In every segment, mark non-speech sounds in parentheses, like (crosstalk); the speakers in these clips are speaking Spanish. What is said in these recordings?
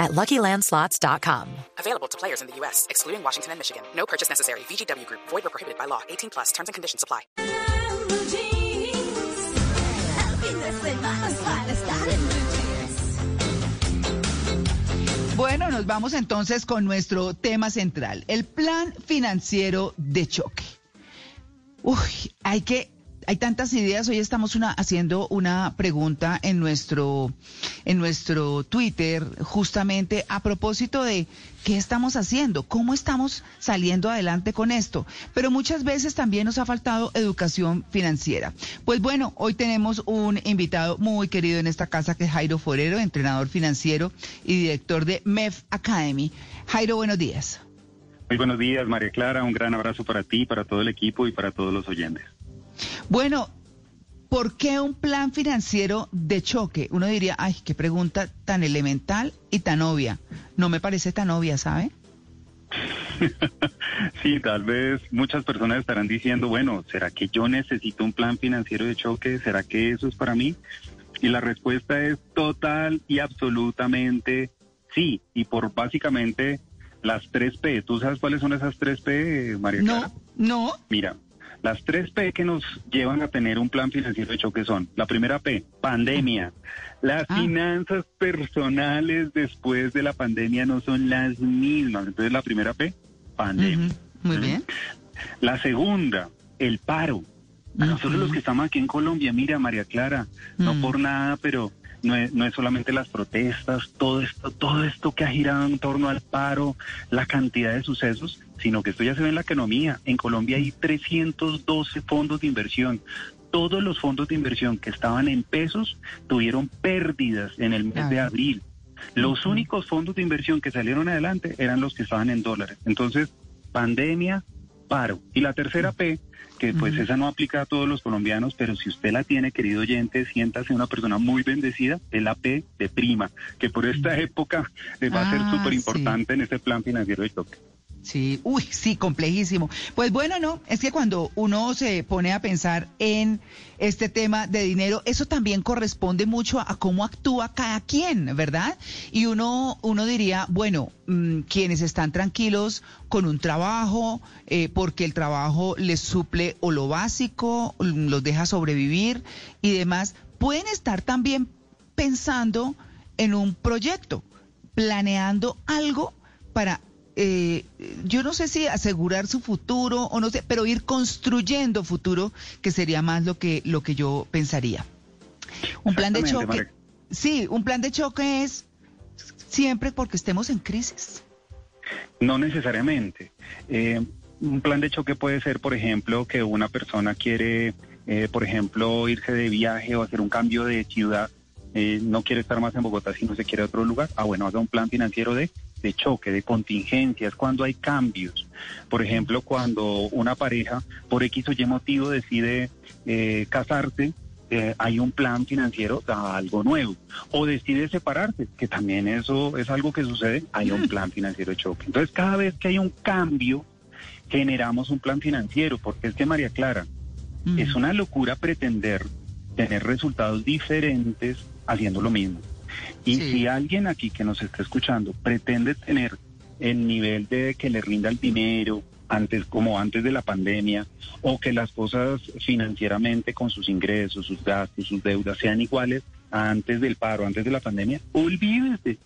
at LuckyLandSlots.com. Available to players in the U.S., excluding Washington and Michigan. No purchase necessary. VGW Group. Void or prohibited by law. 18 plus. Terms and conditions apply. Bueno, nos vamos entonces con nuestro tema central, el plan financiero de choque. Uy, hay que hay tantas ideas. Hoy estamos una, haciendo una pregunta en nuestro, en nuestro Twitter, justamente a propósito de qué estamos haciendo, cómo estamos saliendo adelante con esto. Pero muchas veces también nos ha faltado educación financiera. Pues bueno, hoy tenemos un invitado muy querido en esta casa que es Jairo Forero, entrenador financiero y director de MEF Academy. Jairo, buenos días. Muy buenos días, María Clara. Un gran abrazo para ti, para todo el equipo y para todos los oyentes. Bueno, ¿por qué un plan financiero de choque? Uno diría, ay, qué pregunta tan elemental y tan obvia. No me parece tan obvia, ¿sabe? (laughs) sí, tal vez muchas personas estarán diciendo, bueno, ¿será que yo necesito un plan financiero de choque? ¿Será que eso es para mí? Y la respuesta es total y absolutamente sí. Y por básicamente las tres P. ¿Tú sabes cuáles son esas tres P, María Clara? No, no. Mira, las tres P que nos llevan a tener un plan financiero de choque son, la primera P, pandemia. Las ah. finanzas personales después de la pandemia no son las mismas. Entonces la primera P, pandemia. Muy bien. La segunda, el paro. A nosotros los que estamos aquí en Colombia, mira María Clara, no por nada, pero no es, no es solamente las protestas, todo esto, todo esto que ha girado en torno al paro, la cantidad de sucesos, sino que esto ya se ve en la economía. En Colombia hay 312 fondos de inversión. Todos los fondos de inversión que estaban en pesos tuvieron pérdidas en el mes de abril. Los únicos fondos de inversión que salieron adelante eran los que estaban en dólares. Entonces, pandemia, paro. Y la tercera P que pues esa no aplica a todos los colombianos, pero si usted la tiene, querido oyente, siéntase una persona muy bendecida, es la P de prima, que por esta época va a ser ah, súper importante en este plan financiero de toque. Sí, uy, sí, complejísimo. Pues bueno, no, es que cuando uno se pone a pensar en este tema de dinero, eso también corresponde mucho a, cómo actúa cada quien, ¿verdad? Y uno, uno diría, bueno, mm, quienes están tranquilos con un trabajo, eh, porque el trabajo les suple o lo básico, los deja sobrevivir y demás, pueden estar también pensando en un proyecto, planeando algo para eh, yo no sé si asegurar su futuro o no sé, pero ir construyendo futuro, que sería más lo que, lo que yo pensaría. Un plan de choque. Sí, un plan de choque es siempre porque estemos en crisis. No necesariamente. Eh, un plan de choque puede ser, por ejemplo, que una persona quiere, eh, por ejemplo, irse de viaje o hacer un cambio de ciudad. Eh, no quiere estar más en Bogotá, sino se quiere a otro lugar. Ah, bueno, haga un plan financiero de de choque, de contingencias, cuando hay cambios. Por ejemplo, cuando una pareja por X o Y motivo decide eh, casarse, eh, hay un plan financiero a algo nuevo. O decide separarse, que también eso es algo que sucede, hay un plan financiero de choque. Entonces, cada vez que hay un cambio, generamos un plan financiero, porque es que María Clara, es una locura pretender tener resultados diferentes haciendo lo mismo. Y si alguien aquí que nos está escuchando pretende tener el nivel de que le rinda el dinero antes como antes de la pandemia o que las cosas financieramente con sus ingresos, sus gastos, sus deudas sean iguales a antes del paro, antes de la pandemia, olvídese.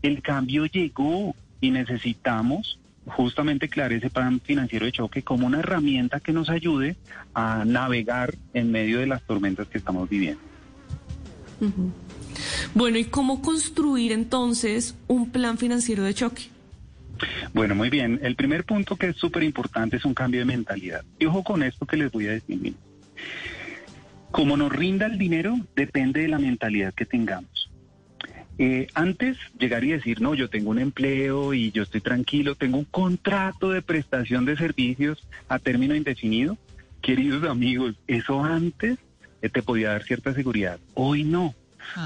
El cambio llegó y necesitamos justamente crear ese plan financiero de choque como una herramienta que nos ayude a navegar en medio de las tormentas que estamos viviendo. Bueno, ¿y cómo construir entonces un plan financiero de choque? Bueno, muy bien. El primer punto que es súper importante es un cambio de mentalidad. Y ojo con esto que les voy a decir. Como nos rinda el dinero, depende de la mentalidad que tengamos. Eh, antes llegar y decir, no, yo tengo un empleo y yo estoy tranquilo, tengo un contrato de prestación de servicios a término indefinido, queridos amigos, eso antes eh, te podía dar cierta seguridad. Hoy no.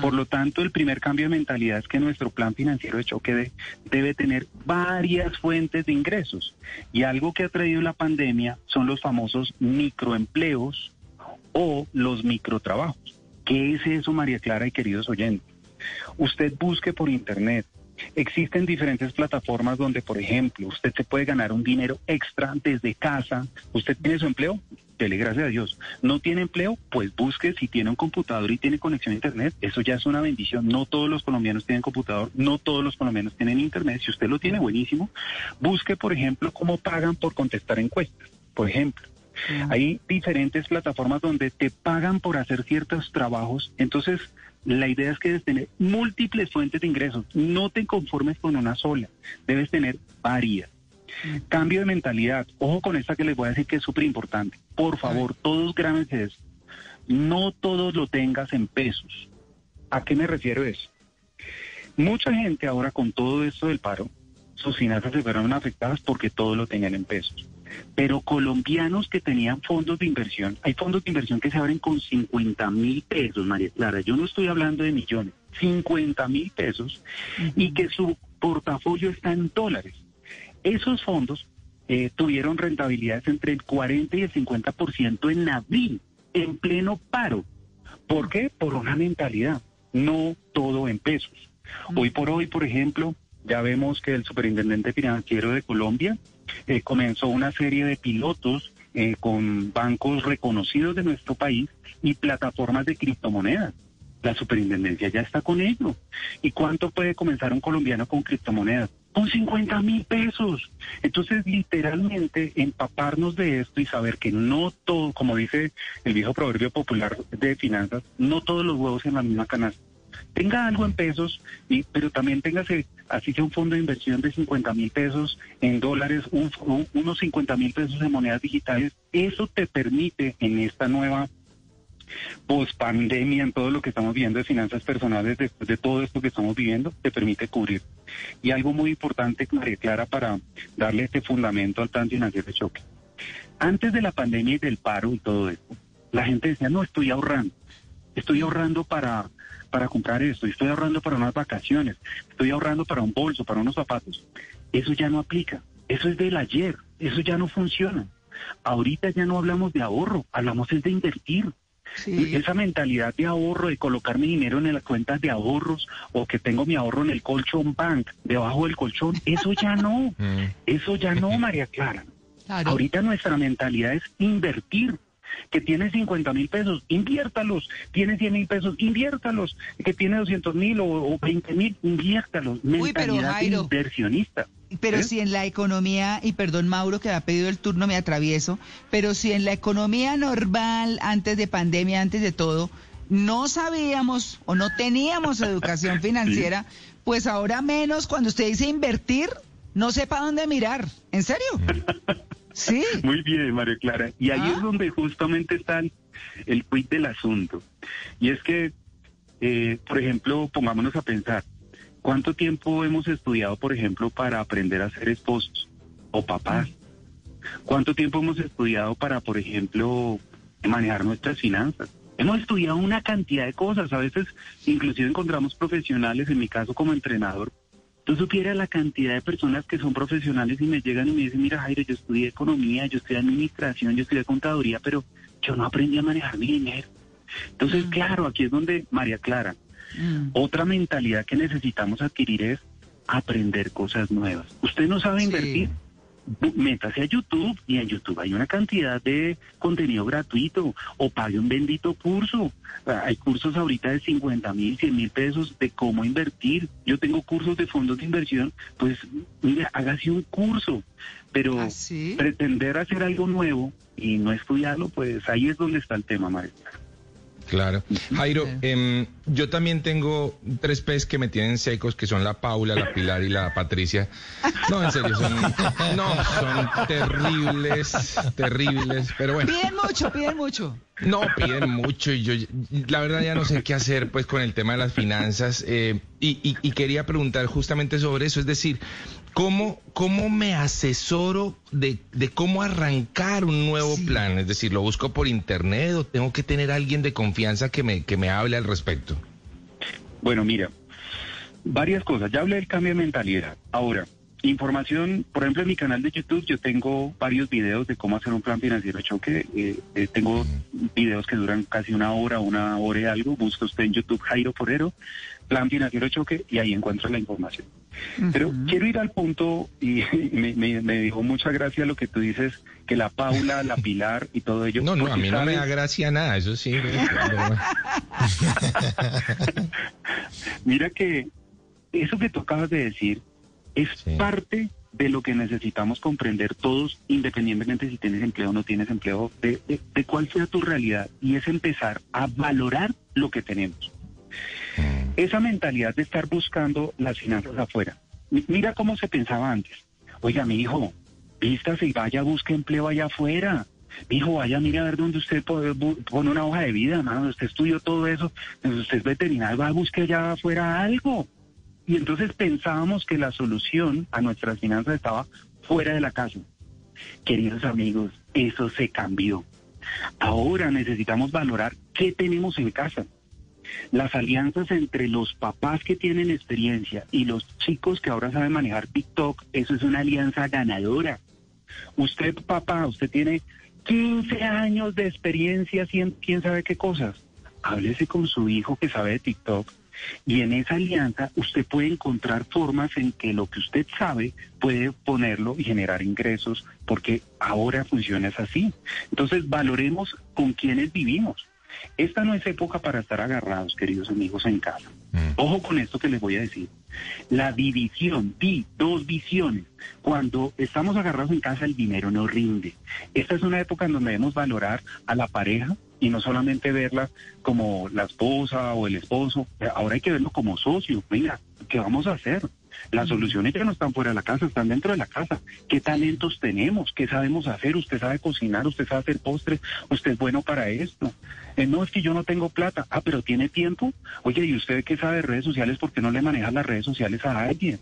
Por lo tanto, el primer cambio de mentalidad es que nuestro plan financiero de choque de- debe tener varias fuentes de ingresos. Y algo que ha traído la pandemia son los famosos microempleos o los microtrabajos. ¿Qué es eso, María Clara y queridos oyentes? Usted busque por internet. Existen diferentes plataformas donde, por ejemplo, usted se puede ganar un dinero extra desde casa. ¿Usted tiene su empleo? Dele gracias a Dios. ¿No tiene empleo? Pues busque si tiene un computador y tiene conexión a internet. Eso ya es una bendición. No todos los colombianos tienen computador, no todos los colombianos tienen internet. Si usted lo tiene, buenísimo. Busque, por ejemplo, cómo pagan por contestar encuestas. Por ejemplo, hay diferentes plataformas donde te pagan por hacer ciertos trabajos. Entonces, la idea es que debes tener múltiples fuentes de ingresos. No te conformes con una sola. Debes tener varias. Cambio de mentalidad. Ojo con esta que les voy a decir que es súper importante. Por favor, todos grábense eso. No todos lo tengas en pesos. ¿A qué me refiero eso? Mucha gente ahora con todo esto del paro, sus finanzas se fueron afectadas porque todo lo tenían en pesos. Pero colombianos que tenían fondos de inversión, hay fondos de inversión que se abren con 50 mil pesos, María Clara. Yo no estoy hablando de millones, 50 mil pesos y que su portafolio está en dólares. Esos fondos eh, tuvieron rentabilidades entre el 40 y el 50% en abril, en pleno paro. ¿Por qué? Por una mentalidad, no todo en pesos. Hoy por hoy, por ejemplo, ya vemos que el superintendente financiero de Colombia eh, comenzó una serie de pilotos eh, con bancos reconocidos de nuestro país y plataformas de criptomonedas. La superintendencia ya está con ello. ¿Y cuánto puede comenzar un colombiano con criptomonedas? Con 50 mil pesos. Entonces, literalmente, empaparnos de esto y saber que no todo, como dice el viejo proverbio popular de finanzas, no todos los huevos en la misma canasta tenga algo en pesos, y, pero también téngase, así sea un fondo de inversión de 50 mil pesos en dólares, un- un- unos 50 mil pesos en monedas digitales, eso te permite en esta nueva pospandemia, en todo lo que estamos viendo de finanzas personales, después de todo esto que estamos viviendo, te permite cubrir. Y algo muy importante, María Clara, para darle este fundamento al plan financiero de choque. Antes de la pandemia y del paro y todo esto, la gente decía, no, estoy ahorrando. Estoy ahorrando para, para comprar esto, estoy ahorrando para unas vacaciones, estoy ahorrando para un bolso, para unos zapatos. Eso ya no aplica. Eso es del ayer. Eso ya no funciona. Ahorita ya no hablamos de ahorro, hablamos es de invertir. Sí. Esa mentalidad de ahorro, de colocar mi dinero en las cuentas de ahorros o que tengo mi ahorro en el colchón bank, debajo del colchón, eso ya no. (laughs) Eso ya no, (laughs) María Clara. Claro. Ahorita nuestra mentalidad es invertir. Que tiene 50 mil pesos, inviértalos. Tiene 100 mil pesos, inviértalos. Que tiene 200 mil o, o 20 mil, inviértalos. Uy, pero, Jairo. inversionista. Pero ¿Eh? si en la economía, y perdón Mauro que ha pedido el turno, me atravieso, pero si en la economía normal, antes de pandemia, antes de todo, no sabíamos o no teníamos (laughs) educación financiera, pues ahora menos cuando usted dice invertir, no sepa dónde mirar. ¿En serio? (laughs) Sí. (laughs) Muy bien, María Clara. Y ahí Ah. es donde justamente está el, el quid del asunto. Y es que, eh, por ejemplo, pongámonos a pensar, ¿cuánto tiempo hemos estudiado, por ejemplo, para aprender a ser esposos o papás? ¿Cuánto tiempo hemos estudiado para, por ejemplo, manejar nuestras finanzas? Hemos estudiado una cantidad de cosas. A veces, inclusive encontramos profesionales, en mi caso como entrenador, Tú supieras la cantidad de personas que son profesionales y me llegan y me dicen, mira Jairo, yo estudié economía, yo estudié administración, yo estudié contaduría, pero yo no aprendí a manejar mi dinero. Entonces, claro, aquí es donde, María Clara, Mm. otra mentalidad que necesitamos adquirir es aprender cosas nuevas. Usted no sabe invertir. Métase a YouTube y en YouTube hay una cantidad de contenido gratuito o pague un bendito curso. Ah, Hay cursos ahorita de 50 mil, 100 mil pesos de cómo invertir. Yo tengo cursos de fondos de inversión, pues mire, hágase un curso, pero ¿Ah, sí? pretender hacer algo nuevo y no estudiarlo, pues ahí es donde está el tema, María. Claro. Jairo, em, yo también tengo tres P's que me tienen secos, que son la Paula, la Pilar y la Patricia. No, en serio, son, no, son terribles, terribles, pero bueno. Piden mucho, piden mucho. No, piden mucho y yo la verdad ya no sé qué hacer pues con el tema de las finanzas eh, y, y- y quería preguntar justamente sobre eso, es decir, ¿Cómo, ¿Cómo me asesoro de, de cómo arrancar un nuevo plan? Es decir, ¿lo busco por internet o tengo que tener a alguien de confianza que me, que me hable al respecto? Bueno, mira, varias cosas. Ya hablé del cambio de mentalidad. Ahora, información, por ejemplo, en mi canal de YouTube yo tengo varios videos de cómo hacer un plan financiero de choque. Eh, eh, tengo videos que duran casi una hora, una hora y algo. Busca usted en YouTube Jairo Forero, plan financiero choque, y ahí encuentra la información. Pero quiero ir al punto, y (laughs) me, me, me dijo mucha gracia lo que tú dices, que la Paula, la Pilar y todo ello. No, no, a mí no me da gracia nada, eso sí. (laughs) (laughs) Mira que eso que tú acabas de decir es Sí. parte de lo que necesitamos comprender todos, independientemente si tienes empleo o no tienes empleo, de, de- de cuál sea tu realidad, y es empezar a valorar lo que tenemos. Esa mentalidad de estar buscando las finanzas afuera. Mi- Mira cómo se pensaba antes. Oiga, mi hijo, vístase y vaya, busque empleo allá afuera. Mi hijo, vaya, mire a ver dónde usted bu- pone una hoja de vida, mano. Usted estudió todo eso. Usted es veterinario, va, busque allá afuera algo. Y entonces pensábamos que la solución a nuestras finanzas estaba fuera de la casa. Queridos amigos, eso se cambió. Ahora necesitamos valorar qué tenemos en casa. Las alianzas entre los papás que tienen experiencia y los chicos que ahora saben manejar TikTok, eso es una alianza ganadora. Usted, papá, usted tiene 15 años de experiencia haciendo quién sabe qué cosas. Háblese con su hijo que sabe de TikTok y en esa alianza usted puede encontrar formas en que lo que usted sabe puede ponerlo y generar ingresos porque ahora funciona así. Entonces valoremos con quienes vivimos. Esta no es época para estar agarrados, queridos amigos, en casa. Ojo con esto que les voy a decir. La división, di, dos visiones. Cuando estamos agarrados en casa, el dinero no rinde. Esta es una época en donde debemos valorar a la pareja y no solamente verla como la esposa o el esposo. Ahora hay que verlo como socio. Venga, ¿qué vamos a hacer? Las soluciones ya no están fuera de la casa, están dentro de la casa. ¿Qué talentos tenemos? ¿Qué sabemos hacer? ¿Usted sabe cocinar? ¿Usted sabe hacer postres? ¿Usted es bueno para esto? Eh, no, es que yo no tengo plata. Ah, pero ¿tiene tiempo? Oye, ¿y usted qué sabe de redes sociales? ¿Por qué no le maneja las redes sociales a alguien?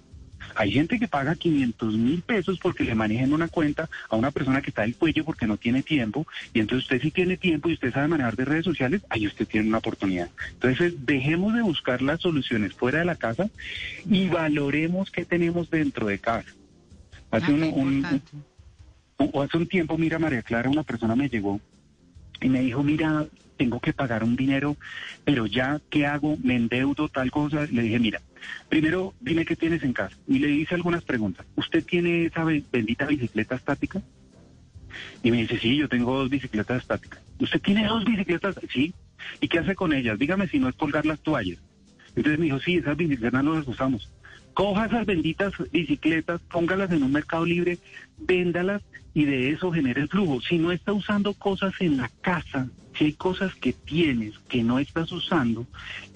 Hay gente que paga 500 mil pesos porque le manejen una cuenta a una persona que está del cuello porque no tiene tiempo. Y entonces usted sí tiene tiempo y usted sabe manejar de redes sociales, ahí usted tiene una oportunidad. Entonces dejemos de buscar las soluciones fuera de la casa y valoremos qué tenemos dentro de casa. Hace, Ah, un, hace un tiempo, mira, María Clara, una persona me llegó y me dijo, mira, tengo que pagar un dinero, pero ya, ¿qué hago? Me endeudo, tal cosa. Le dije, mira, primero dime qué tienes en casa. Y le hice algunas preguntas. ¿Usted tiene esa be- bendita bicicleta estática? Y me dice, sí, yo tengo dos bicicletas estáticas. ¿Usted tiene dos bicicletas? Sí. ¿Y qué hace con ellas? Dígame si no es colgar las toallas. Entonces me dijo, sí, esas bicicletas no las usamos. Coja esas benditas bicicletas, póngalas en un mercado libre, véndalas y de eso genere el flujo. Si no está usando cosas en la casa, si hay cosas que tienes que no estás usando,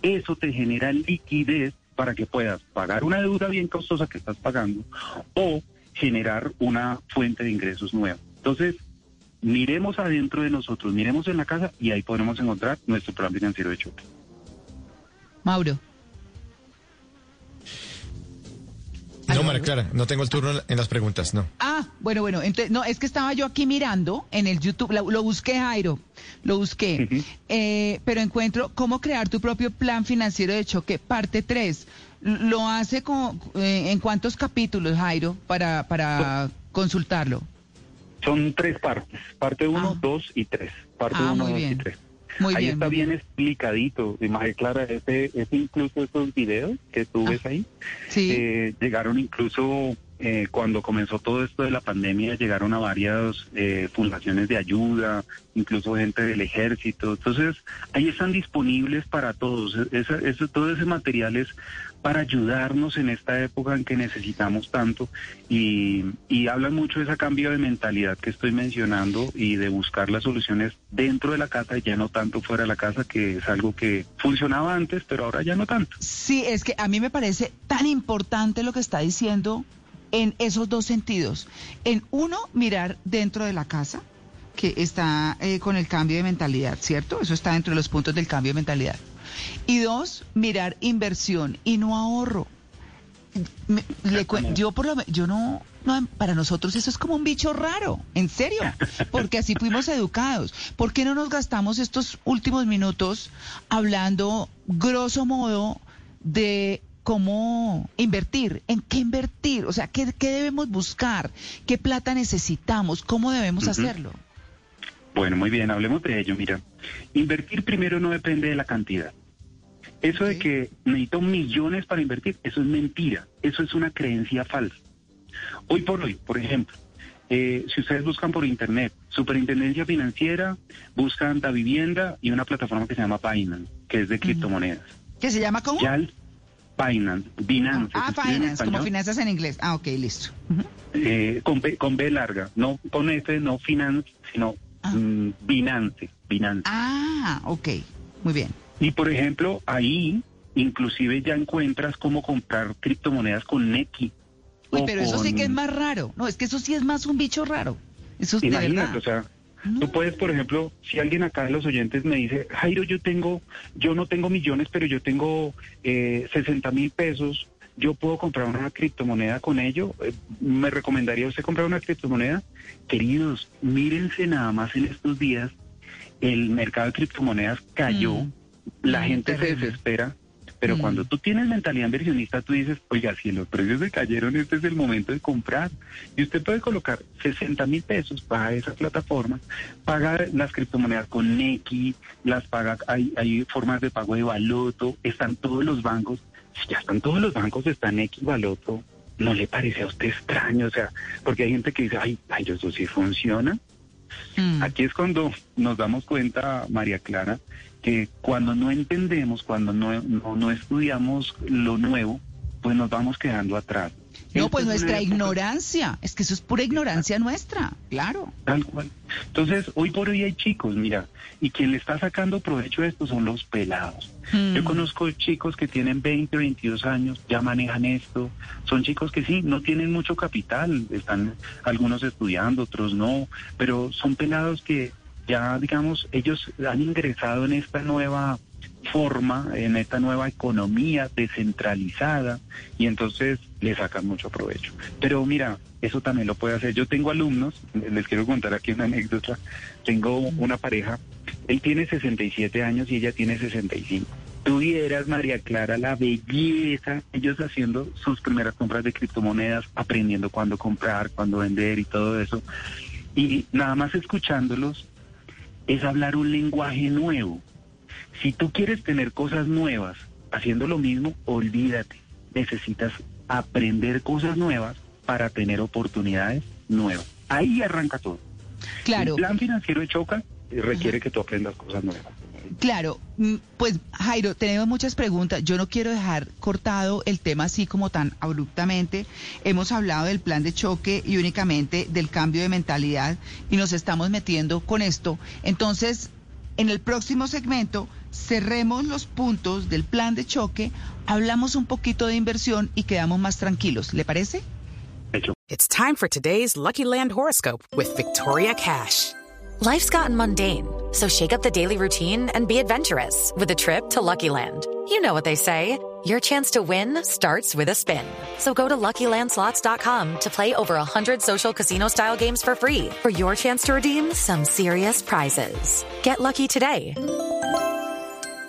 eso te genera liquidez para que puedas pagar una deuda bien costosa que estás pagando o generar una fuente de ingresos nueva. Entonces, miremos adentro de nosotros, miremos en la casa y ahí podremos encontrar nuestro plan financiero de choque. Mauro. María Clara, no tengo el turno en la- en las preguntas, no. Ah, bueno, bueno, entonces, no, es que estaba yo aquí mirando en el YouTube, lo, lo busqué, Jairo, lo busqué, Ujú. eh, pero encuentro cómo crear tu propio plan financiero de choque, parte 3. ¿Lo hace con, eh, en cuántos capítulos, Jairo, para, para consultarlo? Son tres partes, parte 1, Ah. 2 y 3. Parte Ah, 1, muy 2 y bien. 3. Muy ahí bien, está muy bien, bien. explicadito, María Clara, ese, ese incluso esos videos que tú Ah. ves ahí, Sí, eh, llegaron incluso eh, cuando comenzó todo esto de la pandemia, llegaron a varias eh, fundaciones de ayuda, incluso gente del ejército. Entonces, ahí están disponibles para todos. Esa- eso, todo ese material es para ayudarnos en esta época en que necesitamos tanto y, hablan mucho de ese cambio de mentalidad que estoy mencionando y de buscar las soluciones dentro de la casa y ya no tanto fuera de la casa, que es algo que funcionaba antes, pero ahora ya no tanto. sí, es que a mí me parece tan importante lo que está diciendo en esos dos sentidos. En uno, mirar dentro de la casa, que está eh, con el cambio de mentalidad, ¿cierto? Eso está dentro de los puntos del cambio de mentalidad. Y dos, mirar inversión y no ahorro. me- le yo por lo yo no, no, para nosotros eso es como un bicho raro, en serio, porque así fuimos educados. ¿Por qué no nos gastamos estos últimos minutos hablando grosso modo de cómo invertir, en qué invertir, o sea, qué, qué debemos buscar, qué plata necesitamos, cómo debemos hacerlo? Bueno, muy bien, hablemos de ello. Mira, invertir primero no depende de la cantidad. Eso de que necesito millones para invertir, eso es mentira, eso es una creencia falsa. Hoy por hoy, por ejemplo, eh, si ustedes buscan por internet, Superintendencia Financiera, buscan Da Vivienda y una plataforma que se llama Binance, que es de criptomonedas. ¿Qué se llama cómo? Ya el Binance, Binance. ah, finance, como finanzas en inglés. Ah, ok, listo. Eh, con, B, con B larga, no con F, no Finance, sino Ah. mm, Binance, Binance. Ah, ok, muy bien. Y por ejemplo, ahí inclusive ya encuentras cómo comprar criptomonedas con Neki. Uy, pero eso sí que es más raro. No, es que eso sí es más un bicho raro. Eso es de Imagínate, verdad. o sea, No. tú puedes, por ejemplo, si alguien acá de los oyentes me dice, Jairo, yo tengo, yo no tengo millones, pero yo tengo eh, 60 mil pesos, yo puedo comprar una criptomoneda con ello. Eh, ¿Me recomendaría usted comprar una criptomoneda? Queridos, mírense nada más en estos días, el mercado de criptomonedas cayó, Mm. la Mm, gente se desespera. Pero Mm. cuando tú tienes mentalidad inversionista, tú dices, oiga, si los precios se cayeron, este es el momento de comprar. Y usted puede colocar 60 mil pesos para esa plataforma, paga las criptomonedas con Neki, las paga, hay, hay formas de pago de Baloto, están todos los bancos. Si ya están todos los bancos, está Neki, Baloto, ¿no le parece a usted extraño? O sea, porque hay gente que dice, ay, ay, eso sí funciona. Mm. Aquí es cuando nos damos cuenta, María Clara, que cuando no entendemos, cuando no, no, no estudiamos lo nuevo, pues nos vamos quedando atrás. No, pues nuestra ignorancia. Es que eso es pura ignorancia nuestra, claro. Tal cual. Entonces, hoy por hoy hay chicos, mira, y quien le está sacando provecho de esto son los pelados. Mm. Yo conozco chicos que tienen 20, 22 años, ya manejan esto. Son chicos que sí, no tienen mucho capital, están algunos estudiando, otros no, pero son pelados que ya, digamos, ellos han ingresado en esta nueva forma, en esta nueva economía descentralizada y entonces le sacan mucho provecho. Pero mira, eso también lo puede hacer. Yo tengo alumnos, les quiero contar aquí una anécdota. Tengo una pareja, él tiene 67 años y ella tiene 65. Tuvieras, María Clara, la belleza, ellos haciendo sus primeras compras de criptomonedas, aprendiendo cuándo comprar, cuándo vender y todo eso. Y nada más escuchándolos es hablar un lenguaje nuevo. Si tú quieres tener cosas nuevas haciendo lo mismo, olvídate. Necesitas aprender cosas nuevas para tener oportunidades nuevas. Ahí arranca todo. Claro, El plan financiero de Choca requiere que tú aprendas cosas nuevas. claro. Mm, Pues Jairo, tenemos muchas preguntas. Yo no quiero dejar cortado el tema así como tan abruptamente. Hemos hablado del plan de choque y únicamente del cambio de mentalidad y nos estamos metiendo con esto. Entonces, en el próximo segmento cerremos los puntos del plan de choque, hablamos un poquito de inversión y quedamos más tranquilos. ¿Le parece? Hecho. It's time for today's Lucky Land horoscope with Victoria Cash. Life's gotten mundane, so shake up the daily routine and be adventurous with a trip to Lucky Land. You know what they say. Your chance to win starts with a spin. So go to LuckyLandSlots.com to play over 100 social casino-style games for free for your chance to redeem some serious prizes. Get lucky today